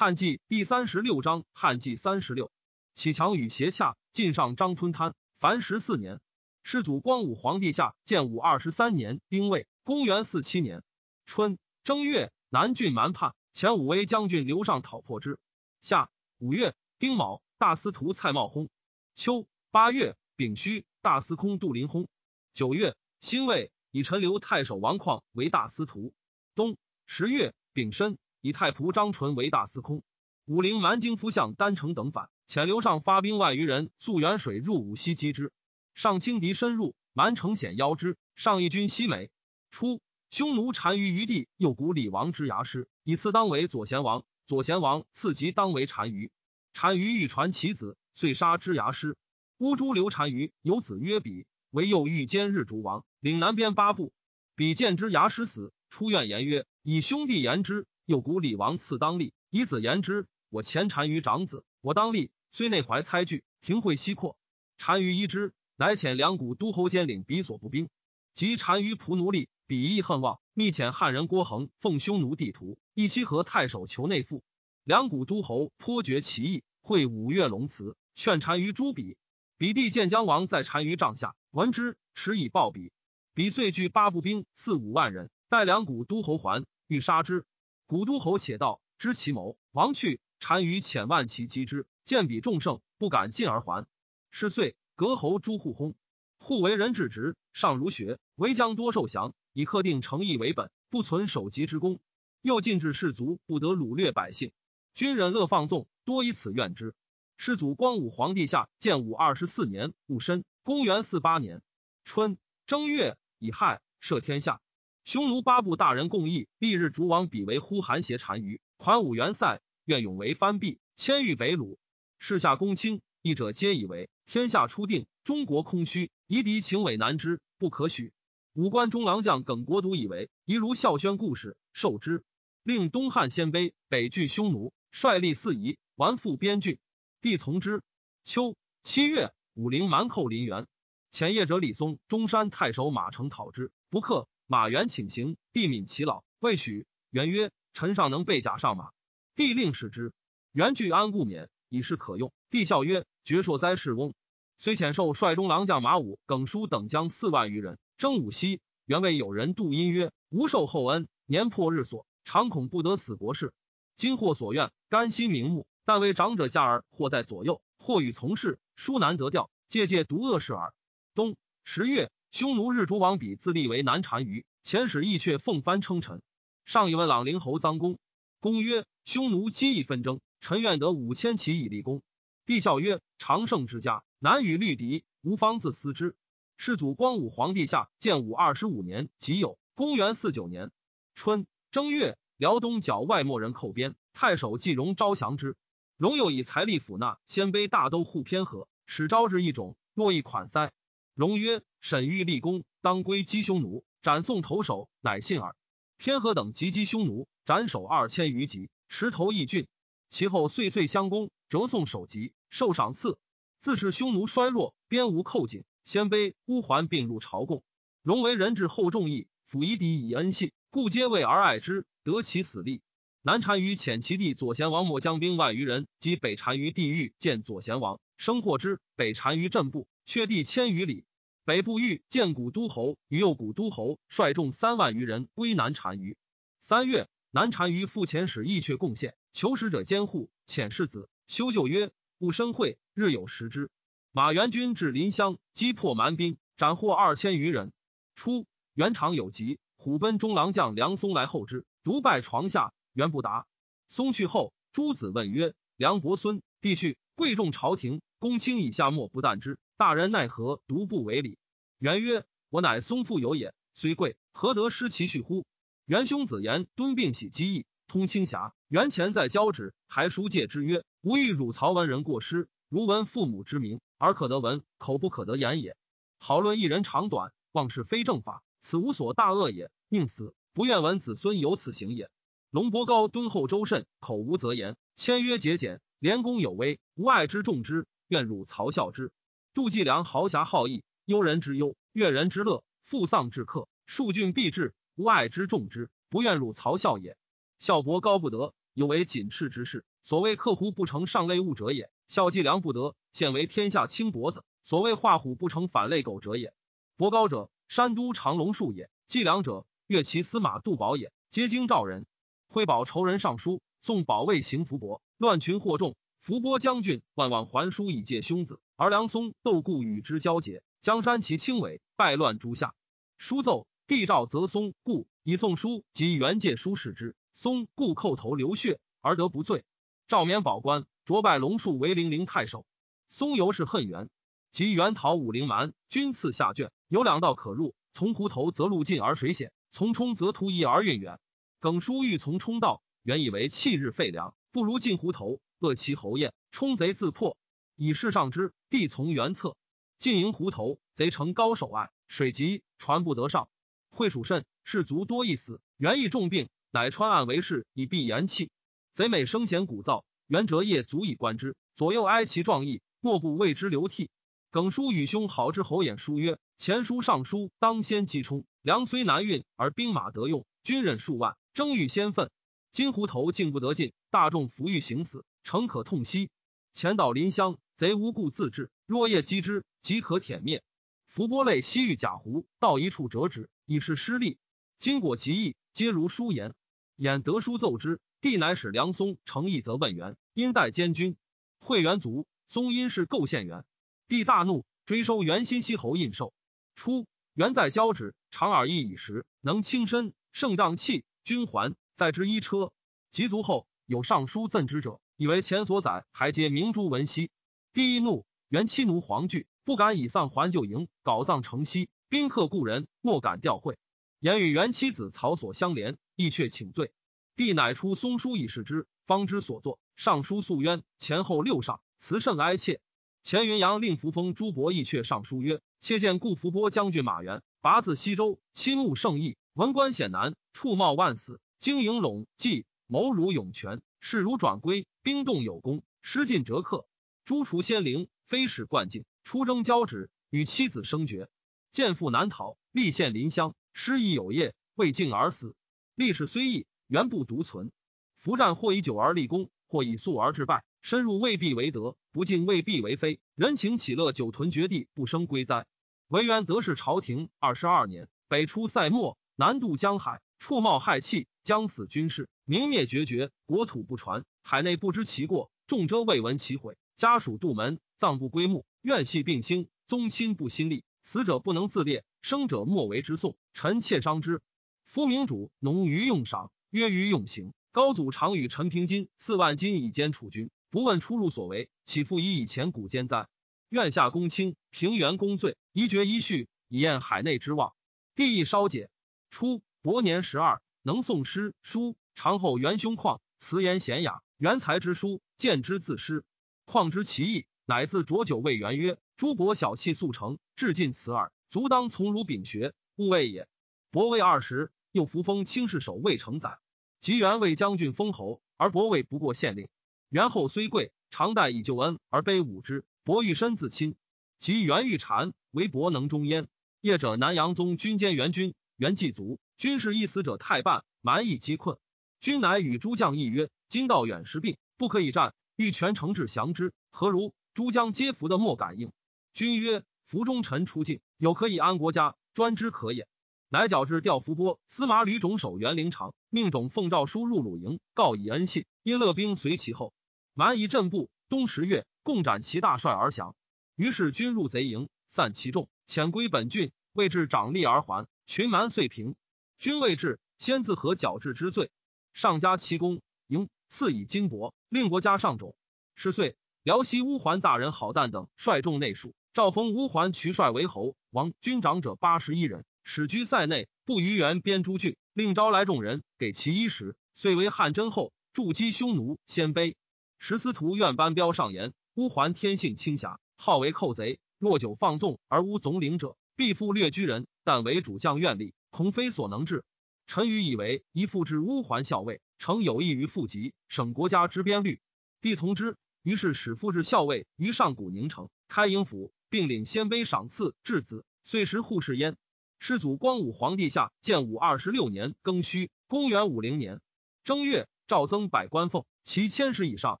汉纪第三十六章，汉纪三十六，启强与斜洽，晋上张吞滩。凡十四年，世祖光武皇帝下建武二十三年丁未，公元四七年春正月，南郡蛮叛，前武威将军刘尚讨破之。夏五月丁卯，大司徒蔡瑁薨。秋八月丙戌，大司空杜林薨。九月辛未，以陈留太守王旷为大司徒。冬十月丙申。以太仆张纯为大司空，武陵蛮荆夫相丹城等反，遣刘尚发兵万余人溯沅水入武西击之。上轻敌深入，蛮城险邀之。上一军西美。初，匈奴单于于地，右谷李王之牙师，以次当为左贤王。左贤王次即当为单于。单于欲传其子，遂杀之牙师。乌珠刘单于有子曰比，为右御兼日逐王，领南边八部。比见之牙师死，出怨言曰：“以兄弟言之。”又古李王赐当立，以子言之。我前单于长子，我当立。虽内怀猜惧，庭会西扩。单于依之，乃遣两股都侯兼领比所部兵。及单于仆奴隶，比义恨望，密遣汉人郭恒奉匈奴地图，一西和太守求内附。两股都侯颇觉其意，会五岳龙祠，劝单于诛比。比弟见姜王在单于帐下，闻之，持以报比。比遂聚八部兵四五万人，待两股都侯还，欲杀之。古都侯且道知其谋，王去，单于遣万骑击之，见彼众胜，不敢进而还。是岁，隔侯诸户薨，户为人至直，尚儒学，为将多受降，以克定诚意为本，不存守籍之功。又禁止士卒不得掳掠百姓，君忍乐放纵，多以此怨之。世祖光武皇帝下建武二十四年戊申，公元四八年春正月乙亥，赦天下。匈奴八部大人共议，历日逐王比为呼韩邪单于，款武元塞，愿勇为藩毕，迁御北虏。世下公卿，议者皆以为天下初定，中国空虚，夷狄情伪难之，不可许。五官中郎将耿国都以为宜如孝宣故事，受之。令东汉鲜卑北拒匈奴，率立四夷，完复边郡。帝从之。秋七月，武陵蛮寇临源，前夜者李松中山太守马成讨之，不克。马援请行，帝敏其老，未许。元曰：“臣尚能备甲上马。”帝令使之。元具安故免，以示可用。帝笑曰：“绝硕哉，世翁！”虽遣受率中郎将马武、耿叔等将四万余人征武西。原为有人度阴曰：“吾受厚恩，年破日所，常恐不得死国事。今获所愿，甘心瞑目。但为长者嫁儿，或在左右，或与从事，殊难得调，借借独恶事耳。”冬十月。匈奴日逐王比自立为南单于，遣使义却奉藩称臣。上以问朗陵侯臧公，公曰：“匈奴积邑纷争，臣愿得五千骑以立功。”帝笑曰：“常胜之家，难与律敌，吾方自思之。”世祖光武皇帝下建武二十五年己酉，公元四九年春正月，辽东角外莫人寇边，太守季荣招降之。荣又以财力抚纳鲜卑大都护偏和，使招之一种，若一款塞。荣曰。沈欲立功，当归击匈奴，斩送头首，乃信耳。天和等击击匈奴，斩首二千余级，持头义郡。其后岁岁相攻，折送首级，受赏赐。自是匈奴衰弱，边无寇紧，鲜卑乌桓并入朝贡。荣为人质厚重义，辅夷狄以恩信，故皆畏而爱之，得其死力。南单于遣其弟左贤王莫将兵万余人击北单于地狱，见左贤王，生获之。北单于镇部，却地千余里。北部欲建古都侯与右古都侯率众三万余人归南单于。三月，南单于复遣使义阙贡献，求使者监护，遣世子修旧曰：“勿生会，日有食之。”马元军至临湘，击破蛮兵，斩获二千余人。初，元长有疾，虎贲中郎将梁松来候之，独拜床下，元不答。松去后，诸子问曰：“梁伯孙，必去，贵重朝廷，公卿以下莫不惮之。”大人奈何独不为礼？元曰：“我乃松父有也，虽贵，何得失其序乎？”元兄子言敦并喜机义，通清侠。元前在交趾，还书戒之曰：“吾欲汝曹文人过失，如闻父母之名，而可得闻，口不可得言也。好论一人长短，妄是非正法，此无所大恶也。宁死不愿闻子孙有此行也。”龙伯高敦厚周慎，口无则言，签约节俭，廉公有威，无爱之重之，愿汝曹效之。杜季良豪侠好义，忧人之忧，悦人之乐，负丧至客，数郡必至，无爱之重之，不愿汝曹孝也。孝伯高不得，有为谨斥之事。所谓克胡不成上类物者也，孝季良不得，现为天下轻脖子。所谓画虎不成反类狗者也。伯高者，山都长龙树也；季良者，越骑司马杜宝也。皆京兆人。挥宝仇人上书，送保卫行伏伯，乱群惑众。伏波将军万望还书以借兄子，而梁松窦固与之交结，江山其轻尾，败乱诸下。书奏，帝诏则松固以送书及原借书示之，松固叩头流血而得不罪。赵免保官，擢拜龙树为零陵太守。松尤是恨元，及元讨武陵蛮，军次下卷，有两道可入，从湖头则路近而水险，从冲则途易而运远。耿叔欲从冲道，原以为弃日废粮，不如进湖头。恶其侯晏，冲贼自破，以示上之。地从原策，进营湖头，贼城高守隘，水急，船不得上。会蜀甚，士卒多一死，元亦重病，乃穿岸为室，以避言气。贼每声弦鼓噪，元哲夜足以观之，左右哀其壮意，莫不为之流涕。耿叔与兄好之侯晏书曰：前书上书，当先击冲。粮虽难运，而兵马得用，军人数万，争欲先奋。金湖头竟不得进，大众伏欲行死。诚可痛惜。前岛临乡，贼无故自治。若夜击之，即可舔灭。伏波类西域甲湖，到一处折之，以示失利。经果极意，皆如书言。演得书奏之，帝乃使梁松诚意，则问元，因代监军。会元卒，松因是构陷元。帝大怒，追收元新西侯印绶。初，元在交趾，长耳翼以时，能轻身，胜仗气，军还，在之一车。及卒后，有上书赠之者。以为前所载还皆明珠文兮，帝一怒，元妻奴黄惧，不敢以丧还旧营，稿葬城西。宾客故人，莫敢吊会。言与元妻子曹所相连，亦却请罪。帝乃出松书以示之，方知所作。上书诉冤，前后六上，辞甚哀切。前云阳令扶风朱伯义却上书曰：切见顾伏波将军马援，拔自西周，亲慕圣义，文官显难，处冒万死，经营陇计，谋如涌泉。事如转归，兵动有功，失尽折客。诛除仙灵，非使冠境，出征交趾，与妻子生绝。见父难逃，立献临乡，失意有业，未尽而死。历史虽异，原不独存。伏战或以久而立功，或以速而致败，深入未必为德，不敬未必为非。人情喜乐，久屯绝地，不生归灾。惟元得势朝廷二十二年，北出塞漠，南渡江海，触冒害气，将死军事。明灭绝绝，国土不传，海内不知其过，众遮未闻其毁。家属杜门，葬不归墓，怨系并兴，宗亲不心力。死者不能自列，生者莫为之颂。臣妾伤之。夫明主农于用赏，约于用刑。高祖常与陈平金四万金以监储君，不问出入所为，岂复以以前古奸哉？愿下公卿，平原公罪，一决一序，以验海内之望。帝亦稍解。初，伯年十二，能诵诗书。长后元凶旷，辞言贤雅，元才之书，见之自失。况之其意，乃自浊酒未元曰：“诸伯小气速成，至尽此耳，足当从儒秉学，勿谓也。”伯为二十，又扶封卿士守未成载。及元为将军封侯，而伯位不过县令。元后虽贵，常待以救恩而卑侮之。伯欲身自亲，及元欲谗，唯伯能终焉。业者南阳宗军监元军，元既卒，军事一死者太半，蛮夷饥困。君乃与诸将议曰：“今道远失病，不可以战，欲全城至降之，何如？”诸将皆服的，莫敢应。君曰：“服中臣出境，有可以安国家，专之可也。”乃矫制调伏波司马吕种守元陵长，命种奉诏书入鲁营，告以恩信。因乐兵随其后，蛮夷阵步，冬十月，共斩其大帅而降。于是军入贼营，散其众，遣归本郡，未至长吏而还。群蛮遂平。君未至，先自何矫治之罪。上加其功，迎赐以金帛，令国家上种。十岁，辽西乌桓大人郝旦等率众内属，诏封乌桓渠帅为侯，王军长者八十一人，使居塞内，不逾原边诸郡，令招来众人，给其衣食。遂为汉真后，筑基匈奴，鲜卑。十司徒愿班彪上言：乌桓天性清侠，好为寇贼。若久放纵而无总领者，必复掠居人。但为主将愿力，恐非所能治。臣愚以为宜复置乌桓校尉，诚有益于复籍，省国家之边律。帝从之，于是使复制校尉于上古宁城，开营府，并领鲜卑赏赐质子，遂时护士焉。世祖光武皇帝下建武二十六年庚戌，公元五零年正月，诏增百官俸，其千石以上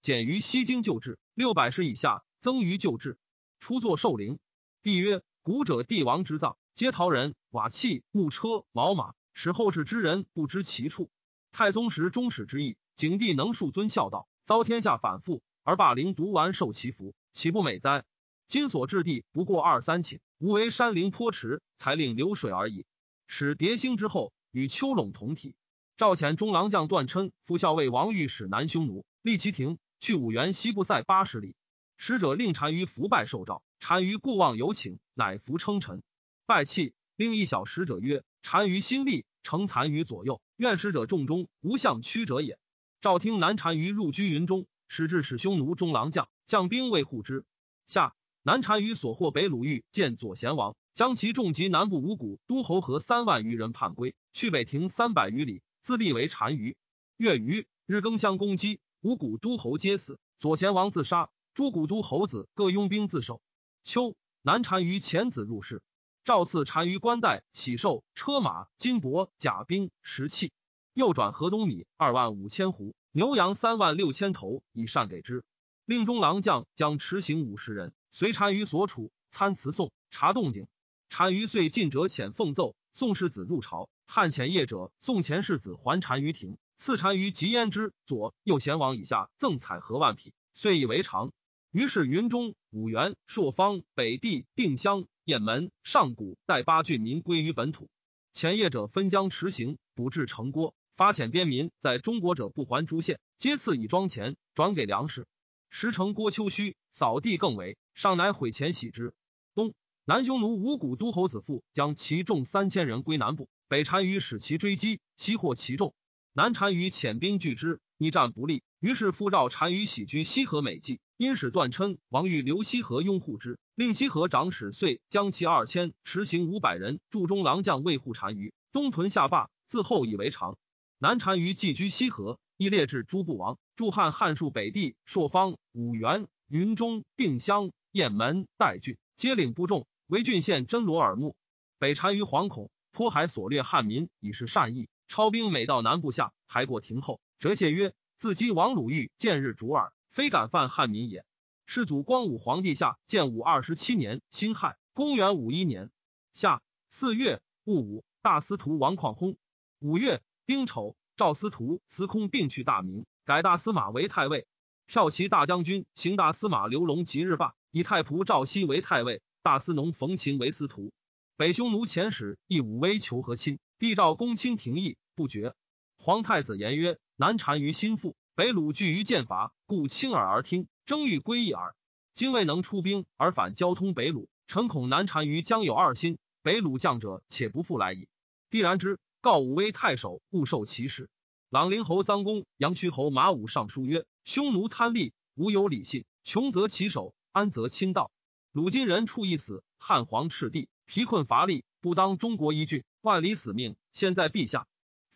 减于西京旧制，六百石以下增于旧制。初作寿陵。帝曰：古者帝王之葬，皆陶人、瓦器、木车、毛马，使后世之人不知其处。太宗时终始之意，景帝能恕尊孝道，遭天下反复，而霸陵独完受其福，岂不美哉？今所置地不过二三顷，无为山陵坡池，才令流水而已。使叠星之后，与丘陇同体。赵遣中郎将段琛副校尉王御史南匈奴，立其庭，去五原西部塞八十里。使者令单于伏拜受诏。单于故望有请，乃服称臣，拜泣。令一小使者曰：“单于心力，承残于左右，愿使者众中无相屈者也。”赵听南单于入居云中，使至使匈奴中郎将，将兵卫护之。下南单于所获北鲁豫见左贤王，将其众及南部五谷都侯和三万余人叛归，去北庭三百余里，自立为单于。月余日更相攻击，五谷都侯皆死，左贤王自杀，诸古都侯子各拥兵自守。秋，南单于遣子入室，诏赐单于冠带、喜寿、车马、金帛、甲兵、石器。又转河东米二万五千斛，牛羊三万六千头，以善给之。令中郎将将持行五十人，随单于所处，参辞宋，察动静。单于遂进者遣奉奏，宋世子入朝。汉遣业者，宋前世子还单于庭，赐单于及焉之左右贤王以下赠彩和万匹，遂以为常。于是云中、五原、朔方、北地、定襄、雁门、上谷带八郡民归于本土。前业者分疆持行，补至城郭，发遣边民在中国者不还诸县，皆赐以庄钱，转给粮食。时城郭丘墟，扫地更为，上乃毁钱喜之。东南匈奴五谷都侯子父将其众三千人归南部，北单于使其追击，悉获其众。南单于遣兵拒之，逆战不利，于是复召单于喜居西河美济。因使段琛、王欲留西河拥护之，令西河长史遂将其二千持行五百人驻中郎将卫护单于，东屯下坝，自后以为常。南单于寄居西河，亦列至诸部王驻汉汉数北地、朔方、五原、云中、定襄、雁门、代郡，皆领部众为郡县，真罗耳目。北单于惶恐，颇海所掠汉民，以示善意。超兵每到南部下，还过庭后，折谢曰：“自击王鲁豫见日逐耳。”非敢犯汉民也。世祖光武皇帝下建武二十七年辛亥，公元五一年夏四月戊午，大司徒王旷薨。五月丁丑，赵司徒司空并去大名，改大司马为太尉。骠骑大将军行大司马刘龙即日罢，以太仆赵熙为太尉，大司农冯秦为司徒。北匈奴遣使义武威求和亲，帝诏公卿廷议不决。皇太子言曰：南单于心腹。北鲁惧于剑伐，故轻耳而听，争欲归义耳。今未能出兵而反交通北鲁，臣恐南单于将有二心，北鲁将者且不复来矣。帝然之，告武威太守，勿受其事。朗陵侯臧公、阳虚侯马武上书曰：匈奴贪利，无有理信，穷则其守，安则亲道。鲁今人处一死，汉皇赤地，疲困乏力，不当中国一郡，万里死命。现在陛下，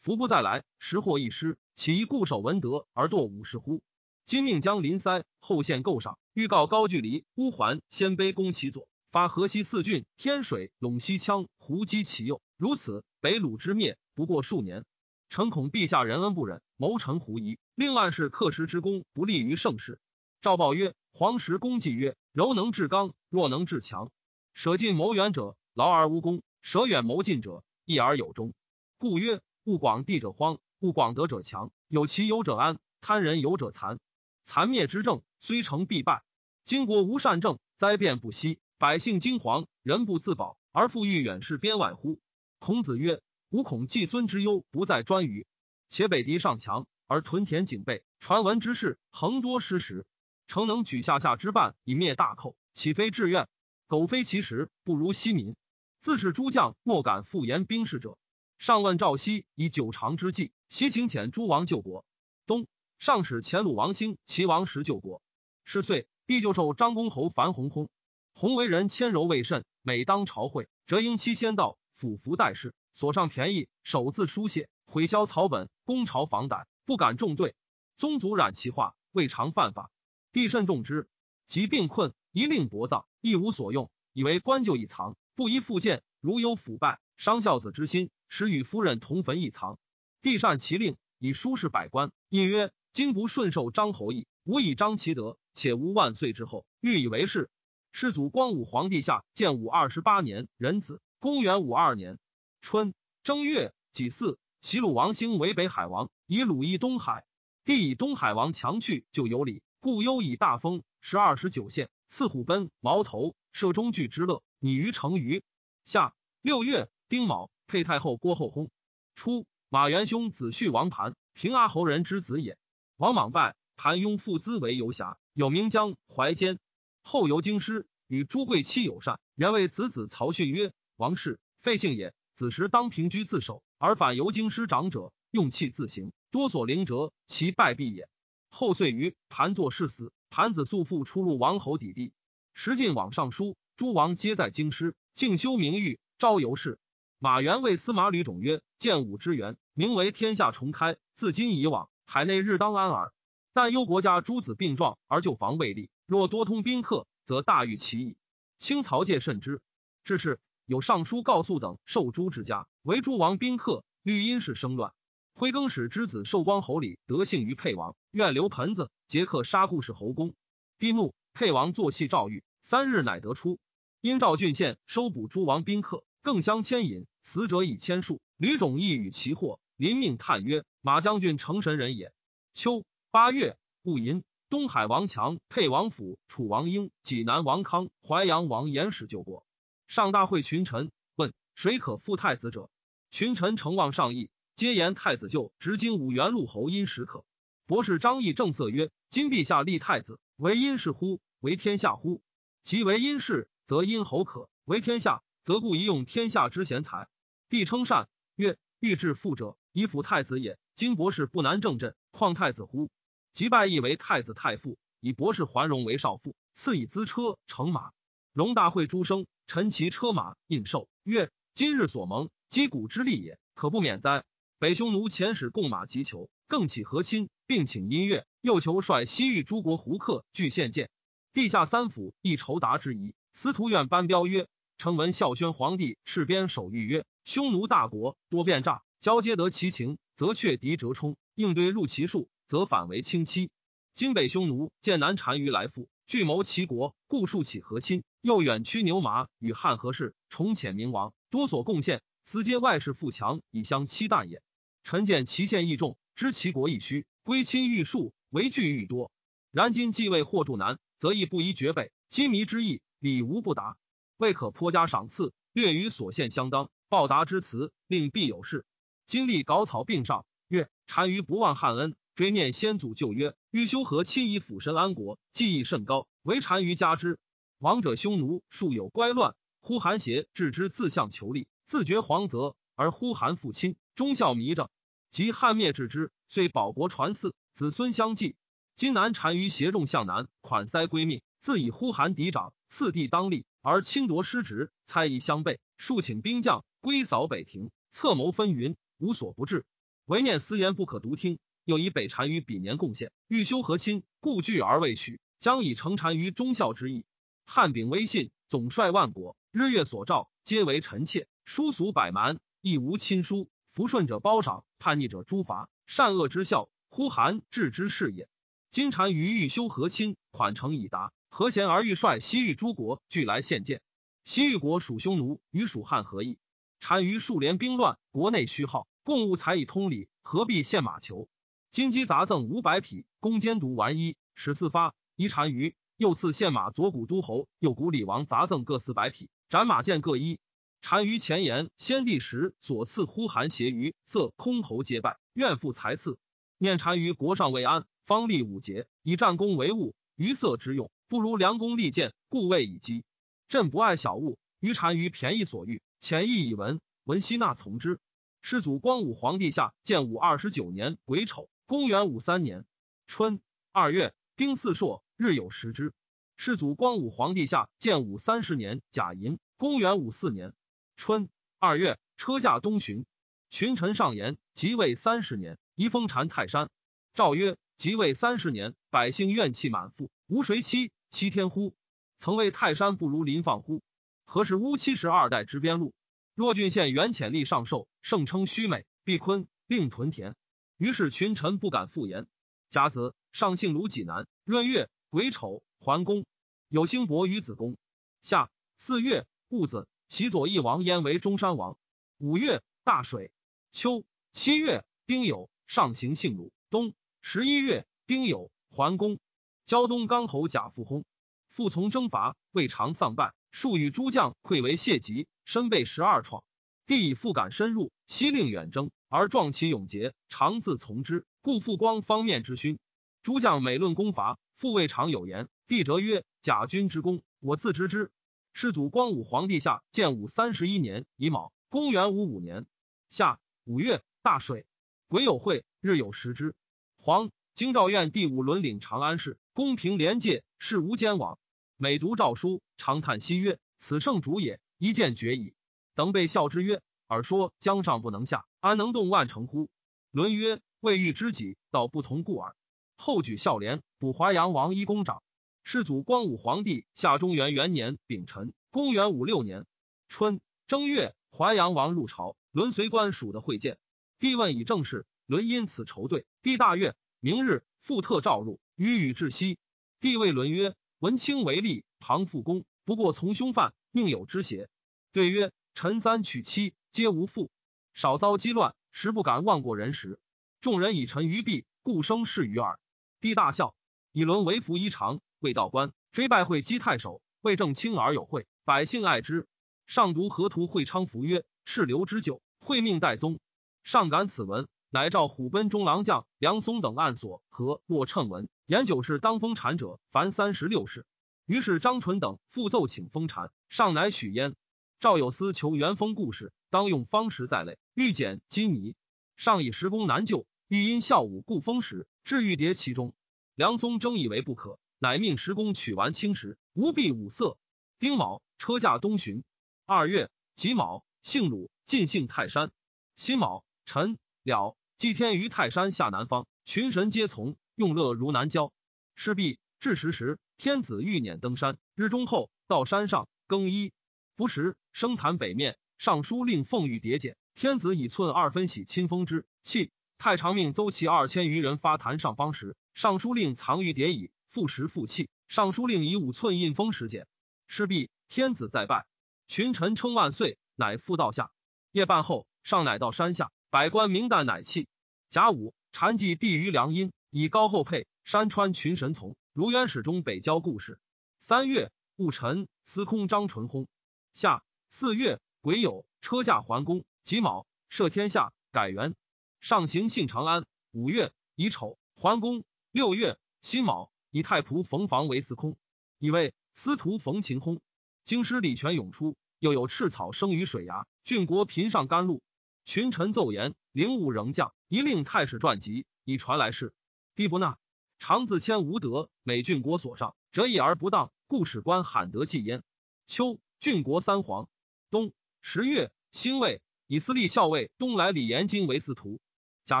福不再来，时祸一失。岂以固守文德而堕武士乎？今命将临塞后献构上，预告高句丽、乌桓、鲜卑攻其左，发河西四郡、天水、陇西羌、胡击其右。如此，北鲁之灭不过数年。臣恐陛下仁恩不忍，谋臣狐疑，令暗示克时之功不利于盛世。赵报曰：黄石公计曰：柔能制刚，弱能制强。舍近谋远者，劳而无功；舍远谋近者，益而有终。故曰：勿广地者荒。故广德者强，有其有者安，贪人有者残。残灭之政，虽成必败。今国无善政，灾变不息，百姓惊惶，人不自保，而复欲远视边外乎？孔子曰：“吾恐季孙之忧不在专于，且北敌尚强，而屯田警备，传闻之事恒多失时。诚能举下下之半以灭大寇，岂非志愿？苟非其实，不如息民。自是诸将莫敢复言兵事者。上问赵熙以九长之计。”西请遣诸王救国。东上使前鲁王兴齐王时救国。是岁，帝就授张公侯樊弘薨。弘为人谦柔未甚，每当朝会，折应期先到，俯伏待事，所上便宜，首自书写，毁销草本，攻朝防胆，不敢重对。宗族染其化，未尝犯法。帝甚重之。疾病困，一令薄葬，一无所用，以为官就一藏，不宜复见。如有腐败，伤孝子之心，使与夫人同坟一藏。帝善其令，以书事百官，印曰：“今不顺受张侯义，无以张其德，且无万岁之后，欲以为是。”世祖光武皇帝下建武二十八年壬子，公元五二年春正月己巳，齐鲁王兴为北海王，以鲁邑东海。帝以东海王强去，就有礼，故优以大封，十二十九县，赐虎贲、矛头，射中具之乐，拟于成鱼夏六月丁卯，配太后郭后薨。初，马元兄子婿王盘，平阿侯人之子也。王莽拜，盘雍父资为游侠，有名江怀坚。后游京师，与朱贵妻友善。原谓子子曹训曰：“王氏废姓也。子时当平居自守，而反游京师长者，用器自行，多所灵折，其败必也。”后遂于盘作事死。盘子素父出入王侯邸地，时进往上书，诸王皆在京师，敬修名誉，招游士。马元谓司马吕种曰：“建武之源，名为天下重开。自今以往，海内日当安耳。但忧国家诸子病状，而就防未立。”若多通宾客，则大遇其矣。清曹介慎之。至是有尚书告诉等受诸之家，为诸王宾客，虑因事生乱。徽更始之子寿光侯礼得幸于沛王，愿留盆子，杰克杀故事侯公。帝怒，沛王作戏诏谕，三日乃得出。因赵郡县收捕诸王宾客，更相牵引，死者以千数。吕种亦与其祸，临命叹曰：“马将军成神人也。”秋八月戊寅。东海王强、沛王府、楚王英、济南王康、淮阳王延使救国。上大会群臣问：谁可复太子者？群臣诚望上意，皆言太子就执今五原陆侯殷时可。博士张毅正色曰：今陛下立太子，为殷氏乎？为天下乎？即为殷氏，则殷侯可；为天下，则故宜用天下之贤才。帝称善曰：欲治富者，以辅太子也。今博士不难正朕，况太子乎？即拜义为太子太傅，以博士桓荣为少傅，赐以资车乘马。荣大会诸生，陈其车马印绶，曰：“今日所蒙击鼓之利也，可不免哉？”北匈奴遣使贡马及求，更起和亲，并请音乐，又求率西域诸国胡客俱献见。地下三府亦酬答之仪。司徒院班彪曰：“臣闻孝宣皇帝敕边守御曰：匈奴大国多变诈，交皆得其情，则却敌折冲，应对入其数。”则反为轻欺。今北匈奴见南单于来复，聚谋齐国，故数起和亲。又远驱牛马，与汉和氏重遣明王，多所贡献，私皆外事富强，以相欺惮也。臣见其县益众，知齐国亦虚，归亲欲数，为惧愈多。然今继位或助南，则亦不宜绝北。今弥之意，礼无不达，未可颇加赏赐，略与所献相当，报答之辞，令必有事。今立稿草并上，曰：单于不忘汉恩。追念先祖旧约，欲修和亲以辅身安国，技艺甚高，唯单于加之。王者匈奴数有乖乱，呼韩邪置之自相求利，自绝皇泽，而呼韩父亲，忠孝弥正。及汉灭至之，遂保国传嗣，子孙相继。今南单于携众向南，款塞归命，自以呼韩敌长，次第当立，而轻夺失职，猜疑相悖，数请兵将归扫北庭，策谋纷纭，无所不至，唯念私言不可独听。又以北单于彼年贡献，欲修和亲，故惧而未许，将以成单于忠孝之意。汉秉威信，总率万国，日月所照，皆为臣妾。殊俗百蛮，亦无亲疏。服顺者褒赏，叛逆者诛罚。善恶之效，呼韩治之事也。今单于欲修和亲，款成已达，和贤而欲率西域诸国俱来献见。西域国属匈奴，与蜀汉合议。单于数连兵乱，国内虚耗，共物才以通礼，何必献马求？金鸡杂赠五百匹，弓监毒丸一十四发，一单于。又赐献马左古都侯、右古李王杂赠各四百匹，斩马剑各一。单于前言，先帝时所赐呼韩邪于色空侯皆败，愿复才赐。念单于国上未安，方立五节，以战功为务，于色之用，不如良弓利箭，故未以击。朕不爱小物，于单于便宜所欲，浅意以闻，闻悉纳从之。世祖光武皇帝下建武二十九年癸丑。公元五三年春二月，丁巳朔，日有食之。世祖光武皇帝下建武三十年甲寅，公元五四年春二月，车驾东巡。群臣上言：即位三十年，宜封禅泰山。诏曰：即位三十年，百姓怨气满腹，无谁欺七天乎？曾谓泰山不如林放乎？何时乌七十二代之边路？若郡县原潜力上寿，盛称虚美，必坤令屯田。于是群臣不敢复言。甲子，上姓卢济南，闰月癸丑，桓公有兴伯于子宫。夏四月戊子，其左翼王焉为中山王。五月大水。秋七月丁酉，上行姓鲁。冬十一月丁酉，桓公胶东刚侯贾复薨，复从征伐，未尝丧败。数与诸将溃为谢疾，身被十二创。帝以复敢深入，悉令远征，而壮其勇节，常自从之。故复光方面之勋。诸将每论功伐，复未尝有言。帝辄曰：“贾军之功，我自知之。”世祖光武皇帝下建武三十一年乙卯，公元五五年夏五月大水，癸酉会，日有食之。皇京兆院第五轮领长安事，公平廉介，事无奸枉。每读诏书，常叹息曰：“此圣主也，一见绝矣。”等被笑之曰：“尔说江上不能下，安能动万城乎？”伦曰：“未遇知己，道不同故耳。”后举孝廉，补淮阳王一公长。世祖光武皇帝下中元元年丙辰，公元五六年春正月，淮阳王入朝，伦随官属的会见。帝问以正事，伦因此筹对。帝大悦，明日复特召入，与语至息。帝谓伦曰。文卿为吏，庞复公，不过从凶犯，宁有之邪？对曰：臣三娶妻，皆无父，少遭饥乱，实不敢忘过人时。众人以臣于弊，故生事于耳。帝大笑，以伦为服衣裳，未道官，追拜会稽太守，为正卿而有会，百姓爱之。上读河图会昌服曰：赤流之久，会命代宗。上感此文。乃召虎贲中郎将梁松等暗所和洛称文，言九世当封禅者，凡三十六世。于是张纯等复奏请封禅，上乃许焉。赵有司求元封故事，当用方石在内，欲减金泥。上以时功难就，欲因孝武故封石，置玉叠其中。梁松争以为不可，乃命时公取完青石，无必五色。丁卯，车驾东巡。二月己卯，姓鲁，进姓泰山。辛卯，辰了。祭天于泰山下南方，群神皆从，用乐如南郊。是毕，至时时，天子欲辇登山，日中后到山上更衣。不时，升坛北面，尚书令奉玉叠简，天子以寸二分喜亲封之。弃太常命邹其二千余人发坛上方时，尚书令藏玉叠矣，复时复弃。尚书令以五寸印封石简。是毕，天子再拜，群臣称万岁，乃复道下。夜半后，上乃到山下。百官明旦乃弃。甲午，禅祭帝于良阴，以高后配。山川群神从，如渊始中北郊故事。三月戊辰，司空张纯薨。夏四月癸酉，车驾桓公。己卯，赦天下，改元。上行幸长安。五月乙丑，桓公。六月辛卯，以太仆冯房为司空，以为司徒冯秦薨。京师礼泉涌出，又有赤草生于水崖，郡国频上甘露。群臣奏言，灵武仍将，一令太史传集，以传来世。帝不纳，常自谦无德，美郡国所上，折义而不当，故使官罕得祭焉。秋，郡国三皇。冬十月，辛未，以司隶校尉东来李延京为司徒。甲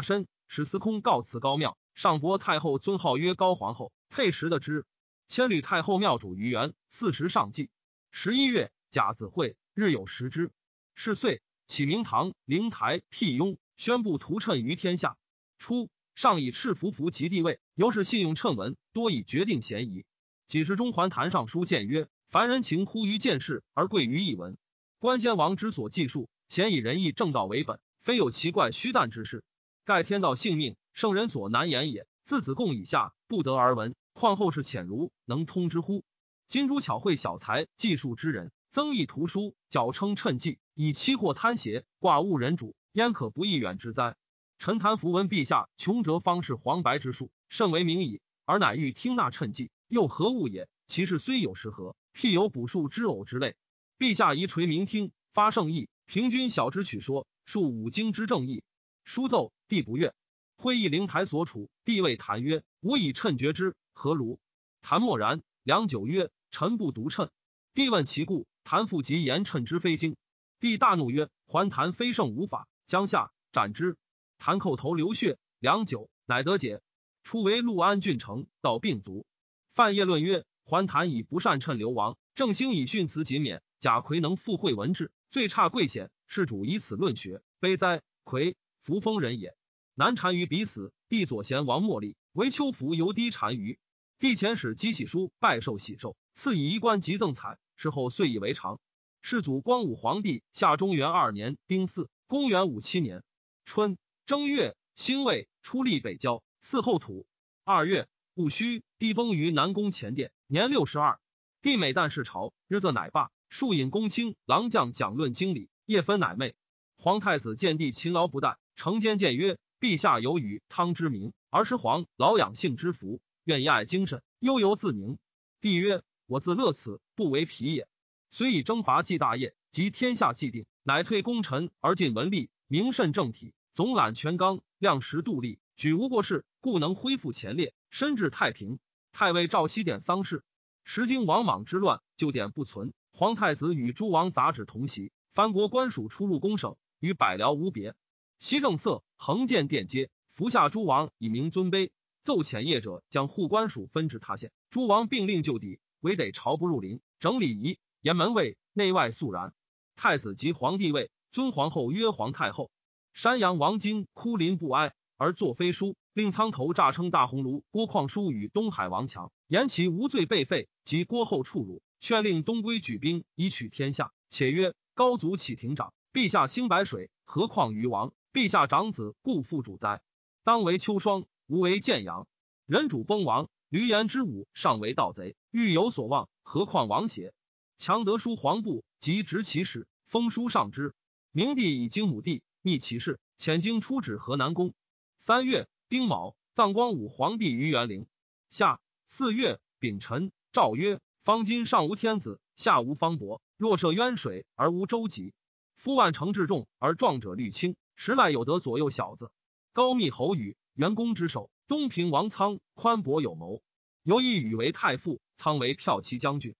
申，使司空告辞高庙，上博太后尊号曰高皇后，配食的之。千吕太后庙主于元，四时上祭。十一月，甲子会，日有食之。是岁。启明堂灵台辟雍，宣布图谶于天下。初，上以赤符符及帝位，由是信用谶文，多以决定嫌疑。几时中还坛上书谏曰：凡人情乎于见事，而贵于一文。观先王之所记述，咸以仁义正道为本，非有奇怪虚诞之事。盖天道性命，圣人所难言也。自子贡以下，不得而闻，况后世浅如能通之乎？今珠巧慧小才记述之人。增益图书，矫称趁计，以期货贪邪，挂误人主，焉可不义远之哉？臣谈符闻陛下穷折方士黄白之术，甚为明矣。而乃欲听纳趁计，又何物也？其事虽有时合，譬有卜数之偶之类。陛下宜垂明听，发圣意，平均小之取说，述五经之正义。书奏，帝不悦。会议灵台所处，帝谓谈曰：“吾以趁绝之，何如？”谈默然，良久曰：“臣不独称。”帝问其故。谭复及言趁之非经，帝大怒曰：“还谭非圣无法，将下斩之。”谭叩头流血，良久，乃得解。初为陆安郡丞，到病卒。范晔论曰：“还谭以不善趁流亡，郑兴以训辞谨勉，贾逵能附会文治，最差贵显，世主以此论学，悲哉！逵扶风人也。”南单于彼死，帝左贤王莫立为秋服游低单于。帝遣使积喜书拜受喜寿，赐以衣冠及赠彩。事后遂以为常。世祖光武皇帝下中元二年丁巳，公元五七年春正月，辛未，出立北郊，祀后土。二月戊戌，帝崩于南宫前殿，年六十二。帝每旦视朝，日则乃罢。数引公卿、郎将讲论经理，夜分乃寐。皇太子见帝勤劳不怠，承间谏曰：“陛下有与汤之名，而师皇老养性之福。”愿以爱精神，悠游自宁。帝曰：“我自乐此，不为疲也。虽以征伐继大业，及天下既定，乃退功臣而进文吏，名甚正体，总揽权纲，量实度力，举无过事，故能恢复前列，身至太平。太尉赵熙典丧事，时经王莽之乱，旧典不存。皇太子与诸王杂旨同席，藩国官属出入宫省，与百僚无别。西正色，横见殿阶，服下诸王以明尊卑。”奏遣业者将护官署分至他县，诸王并令就邸，唯得朝不入陵，整礼仪，严门卫，内外肃然。太子及皇帝位，尊皇后曰皇太后。山阳王经哭临不哀，而作飞书，令苍头诈称大鸿胪郭况书与东海王强，言其无罪被废，及郭后处辱，劝令东归举兵以取天下。且曰：高祖启廷长，陛下兴白水，何况于王？陛下长子，故复主哉？当为秋霜。无为建阳，人主崩亡，闾阎之武尚为盗贼，欲有所望，何况王邪？强德书皇部，即执其使，封书上之。明帝以经母弟，密其事，遣经出指河南宫。三月丁卯，葬光武皇帝于元陵。夏四月丙辰，诏曰：方今上无天子，下无方伯，若涉渊水而无舟楫，夫万乘至重而壮者虑轻，时赖有得左右小子。高密侯宇。元公之首，东平王苍宽博有谋，尤以禹为太傅，苍为骠骑将军。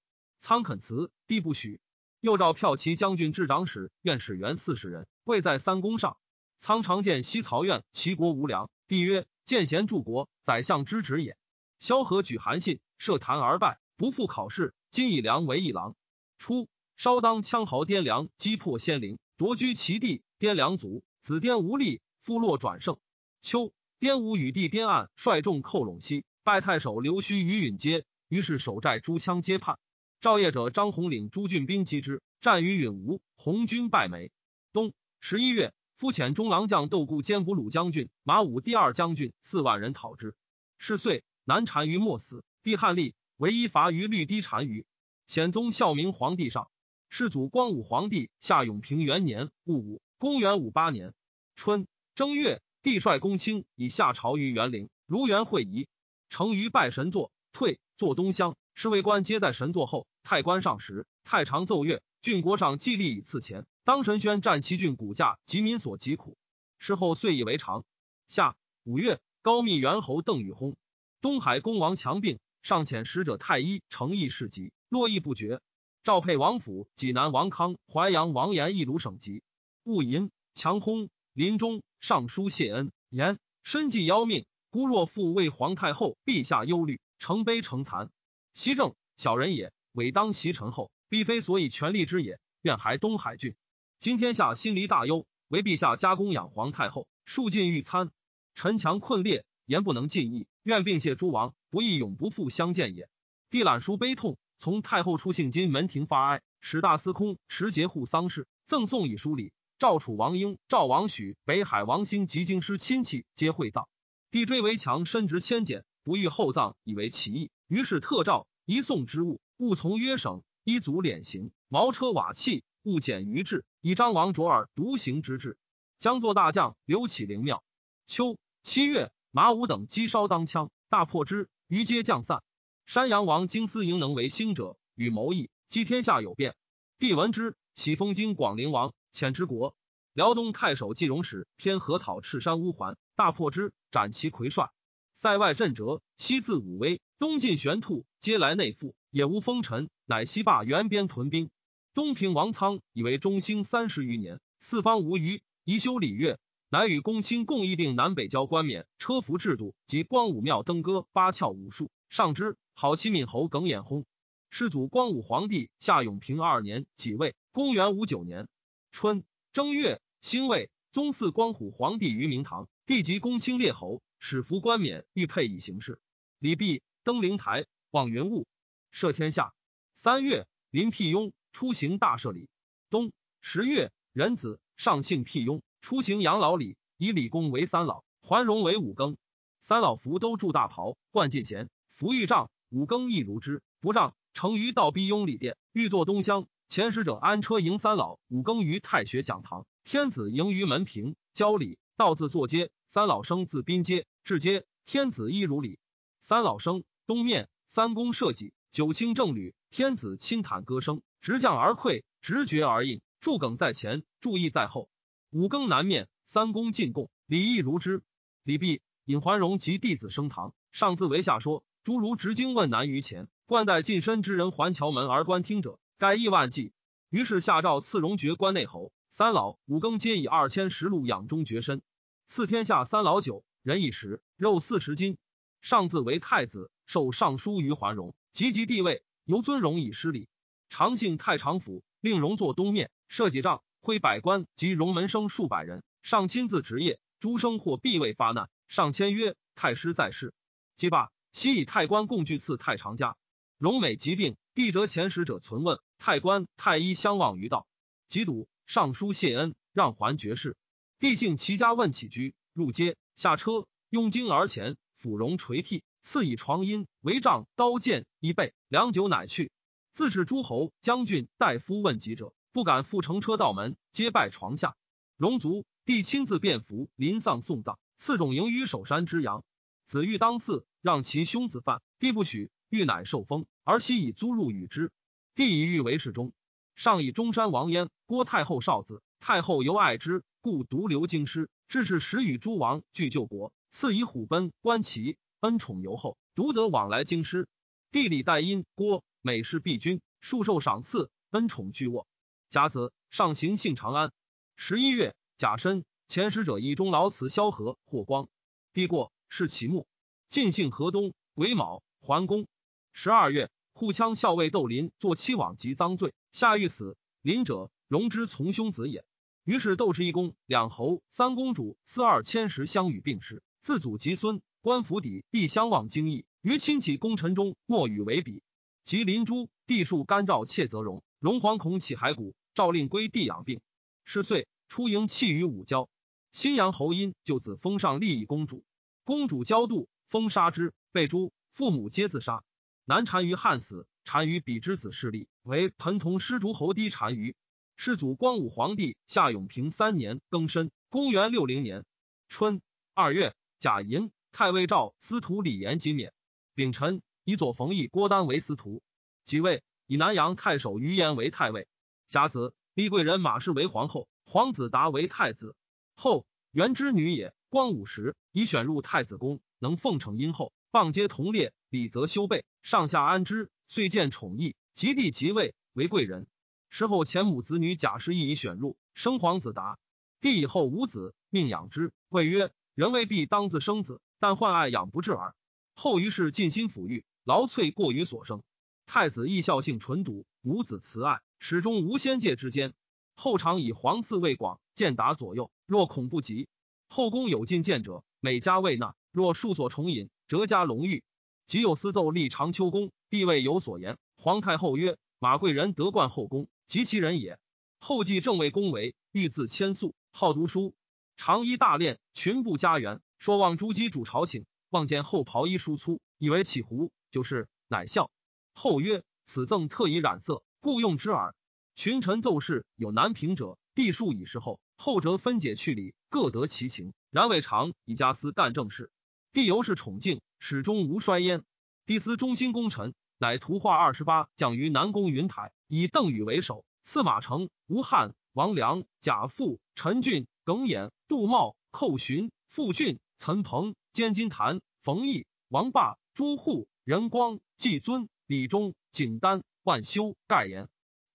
仓肯辞，帝不许。又召骠骑将军至长史院使员四十人，位在三公上。仓常见西曹院，齐国无粮。帝曰：见贤助国，宰相之职也。萧何举韩信，设坛而拜，不复考试。今以良为一郎。初，稍当羌豪滇良击破仙陵，夺居其地。滇良卒，子滇无力，复落转胜。秋。滇吴与弟滇岸率众寇陇西，拜太守刘须于允阶，于是守寨诸羌皆叛。赵业者张宏领诸郡兵击之，战于允吴，红军败没。冬十一月，夫遣中郎将窦固兼补鲁将军、马武第二将军四万人讨之。是岁，南单于莫死，帝汉立，唯一伐于绿堤单于。显宗孝明皇帝上，世祖光武皇帝下永平元年戊午，公元五八年春正月。帝率公卿以下朝于元陵，如元会仪，成于拜神座，退坐东乡。侍卫官皆在神座后。太官上时，太常奏乐，郡国上祭立以赐钱。当神宣战其郡骨价及民所疾苦。事后遂以为常。下五月，高密元侯邓禹薨，东海公王强病，尚遣使者太医诚意事疾，络绎不绝。赵沛王府、济南王康、淮阳王延一鲁省疾，戊寅，强薨。临终上书谢恩，言身既夭命，孤若复为皇太后陛下忧虑，成悲成残。西政小人也，委当袭臣后，必非所以权力之也。愿还东海郡。今天下心离大忧，为陛下加供养皇太后，数尽御餐。臣强困列，言不能尽意，愿并谢诸王，不亦永不复相见也。帝览书悲痛，从太后出信金门庭发哀，使大司空持节护丧事，赠送以书礼。赵楚王英、赵王许、北海王兴及京师亲戚皆会葬。帝追围强，深执千简，不欲厚葬，以为奇异。于是特诏一送之物，勿从约省，一足敛行，茅车瓦器，勿减于制，以张王卓尔独行之志。将作大将，刘启灵庙。秋七月，马武等击烧当羌，大破之，余皆降散。山阳王京思营能为兴者，与谋议，击天下有变。帝闻之，喜封京广陵王。遣之国，辽东太守季荣使偏河讨赤山乌桓，大破之，斩其魁帅。塞外震折，西自武威，东晋玄兔，皆来内附，也无封臣，乃西霸原边屯兵。东平王苍以为中兴三十余年，四方无虞，宜修礼乐，乃与公卿共议定南北交冠冕车服制度及光武庙登歌八窍武术。上之，好其闽侯耿弇薨。世祖光武皇帝下永平二年即位，公元五九年。春正月，辛未，宗祀光武皇帝于明堂，帝即公卿列侯，使服冠冕，欲佩以行事。李弼登灵台，望云雾，赦天下。三月，临辟雍，出行大赦礼。冬十月，壬子，上幸辟雍，出行养老礼，以李公为三老，桓荣为五更。三老服都著大袍，冠进贤，服玉杖。五更亦如之，不让。成于道逼雍礼殿，欲作东乡。前使者安车迎三老。五更于太学讲堂，天子迎于门庭，交礼。道字坐阶，三老生自宾阶，至阶，天子依如礼。三老生东面，三公社稷，九卿正履，天子轻袒歌声，直降而溃，直绝而应。祝梗在前，祝意在后。五更南面，三公进贡，礼义如之。礼毕，引桓荣及弟子升堂，上自为下说。诸如执经问难于前，冠带近身之人环桥门而观听者，盖亿万计。于是下诏赐荣爵关内侯。三老五更皆以二千石禄养中绝身。赐天下三老九，人一食，肉四十斤。上自为太子，受尚书于桓荣，及及帝位，由尊荣以失礼。常幸太常府，令荣坐东面，设几帐，挥百官及荣门生数百人，上亲自职业。诸生或必位发难，上签约。太师在世，即罢。昔以太官共聚赐太常家，荣美疾病，帝折前使者存问太官太医相望于道，即笃上书谢恩，让还爵士。帝幸其家问起居，入街下车，拥经而前，抚荣垂涕，赐以床阴、帷帐、刀剑衣被，良酒乃去。自是诸侯将军大夫问疾者，不敢赴乘车道门，皆拜床下。荣卒，帝亲自便服，临丧送葬，赐种迎于首山之阳。子欲当嗣，让其兄子犯，帝不许。欲乃受封，而昔以租入与之。帝以欲为侍中，上以中山王焉，郭太后少子，太后尤爱之，故独留京师。致使时与诸王俱救国，赐以虎贲观旗，恩宠尤厚，独得往来京师。帝礼代殷郭，每事必君，数受赏赐，恩宠俱握。甲子，上行幸长安。十一月，甲申，前使者以中劳辞萧何、霍光。帝过。是其墓，晋姓河东，癸卯，桓公。十二月，护羌校尉窦林作七往及赃罪，下欲死。临者，荣之从兄子也。于是窦之一公、两侯、三公主、四二千石相与并逝，自祖及孙，官府邸必相望惊异。于亲戚功臣中，莫与为比。及林朱，帝数干诏窃则荣，荣惶恐起骸骨，诏令归地养病。十岁，出营弃于五郊。新阳侯因就子封上立义公主。公主骄妒，封杀之，被诛。父母皆自杀。南单于汉死，单于比之子势力为盆同失诸侯低单于。世祖光武皇帝夏永平三年庚申，公元六零年春二月甲寅，太尉赵司徒李延吉免。丙辰，以左冯异郭丹为司徒。即位，以南阳太守于延为太尉。甲子，立贵人马氏为皇后，皇子达为太子。后元之女也。光武时，已选入太子宫，能奉承殷厚，傍皆同列，礼则修备，上下安之，遂见宠义。及帝即位，为贵人。事后前母子女贾氏亦已选入，生皇子达。帝以后无子，命养之。谓曰：“人未必当自生子，但患爱养不至耳。”后于是尽心抚育，劳瘁过于所生。太子亦孝性纯笃，母子慈爱，始终无仙界之间。后常以皇嗣位广，见达左右，若恐不及。后宫有进谏者，每家未纳。若数所重饮，折加龙玉。即有私奏立长秋宫，帝位有所言。皇太后曰：“马贵人得冠后宫，及其人也。”后继正位宫闱，欲自谦素，好读书，常衣大练，群布家园。说望诸姬主朝请，望见后袍衣疏粗，以为起胡，就是乃笑。后曰：“此赠特以染色，故用之耳。”群臣奏事有难平者，帝数以事后。后者分解去礼，各得其情。然未尝以家私干政事。帝由是宠敬，始终无衰焉。帝司中心功臣，乃图画二十八将于南宫云台，以邓禹为首，赐马成、吴汉、王良、贾父、陈俊、耿弇、杜茂、寇寻、傅俊、岑彭、监金坛、冯异、王霸、朱户、任光、季尊、李忠、景丹、万修、盖言。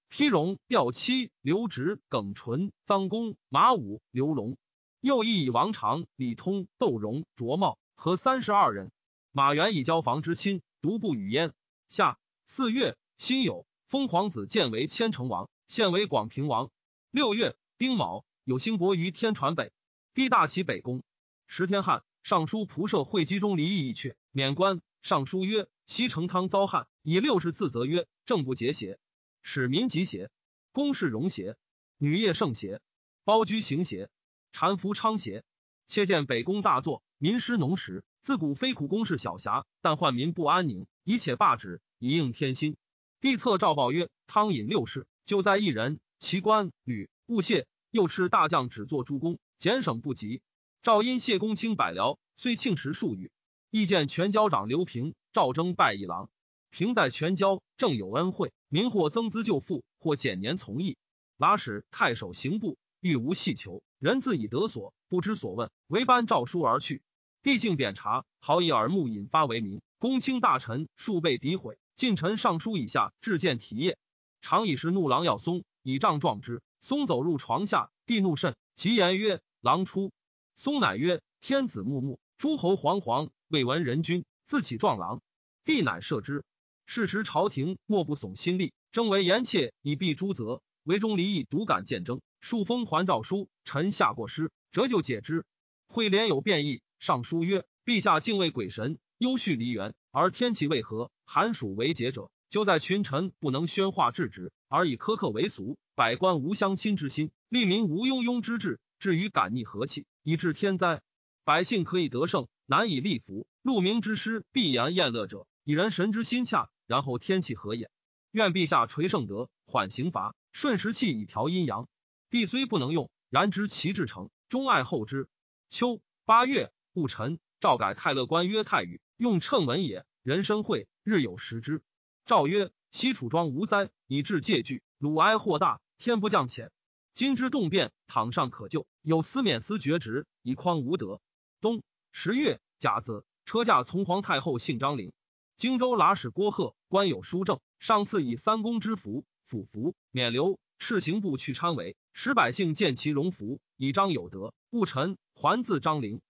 丕荣、调妻、刘植、耿纯、臧公、马武、刘龙，又亦以王常、李通、窦融、卓茂和三十二人。马援以交房之亲，独不与焉。下四月，辛酉，封皇子建为千城王，现为广平王。六月，丁卯，有兴伯于天传北，帝大起北宫。十天汉，尚书仆射会稽中离异一阙，免官。尚书曰：西成汤遭旱，以六十自责曰：政不节邪？使民疾邪？公事容邪？女业盛邪？包居行邪？禅服昌邪？切见北宫大作，民失农时。自古非苦公事小侠，但患民不安宁，以且罢之，以应天心。帝策诏报曰：汤饮六世，就在一人，其官吕勿谢。又斥大将只作诸公，简省不及。赵因谢公卿百僚，虽庆时数语。意见全交长刘平，赵征拜一郎。平在全交，正有恩惠，民或增资救父，或减年从役。拉使太守刑部，欲无细求，人自以得所，不知所问，唯班诏书而去。帝性贬察，好以耳目引发为民。公卿大臣数被诋毁，近臣尚书以下至见体业。常以是怒狼要松，以杖撞之。松走入床下，帝怒甚，即言曰：“狼出。”松乃曰：“天子穆穆，诸侯惶惶，未闻人君自起撞狼。”帝乃赦之。是时朝廷莫不耸心力，争为严切，以避诸责。为中离异，独敢见征，数封还诏书。臣下过失，折就解之。会连有变异。尚书曰：“陛下敬畏鬼神，忧恤梨园，而天气为何？寒暑为节者，就在群臣不能宣化制止，而以苛刻为俗，百官无相亲之心，利民无庸庸之志，至于感逆和气，以致天灾。百姓可以得胜，难以立福。鹿鸣之师，必言厌乐者，以人神之心洽，然后天气和也。愿陛下垂圣德，缓刑罚，顺时气以调阴阳。帝虽不能用，然知其至诚，终爱后之。秋八月。”戊辰，诏改太乐官曰太宇，用称文也。人生会，日有食之。诏曰：西楚庄无灾，以致戒惧。鲁哀祸大，天不降遣。今之动变，倘尚可救，有司免司爵职，以匡无德。冬十月甲子，车驾从皇太后姓张陵。荆州剌史郭贺，官有书正，上赐以三公之服，府服免流。赤刑部去参为，使百姓见其荣服，以彰有德。戊辰，还自张陵。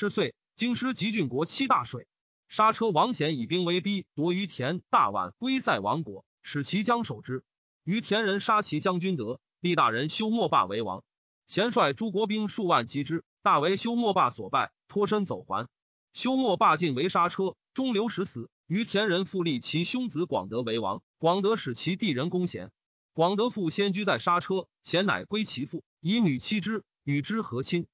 是岁，京师集郡国七大水。杀车王显以兵为逼，夺于田、大宛、归塞王国，使其将守之。于田人杀其将军德，立大人修莫霸为王。贤率诸国兵数万击之，大为修莫霸所败，脱身走还。修莫霸尽为杀车，中流矢死。于田人复立其兄子广德为王，广德使其弟人攻贤。广德父先居在杀车，贤乃归其父，以女妻之，与之和亲。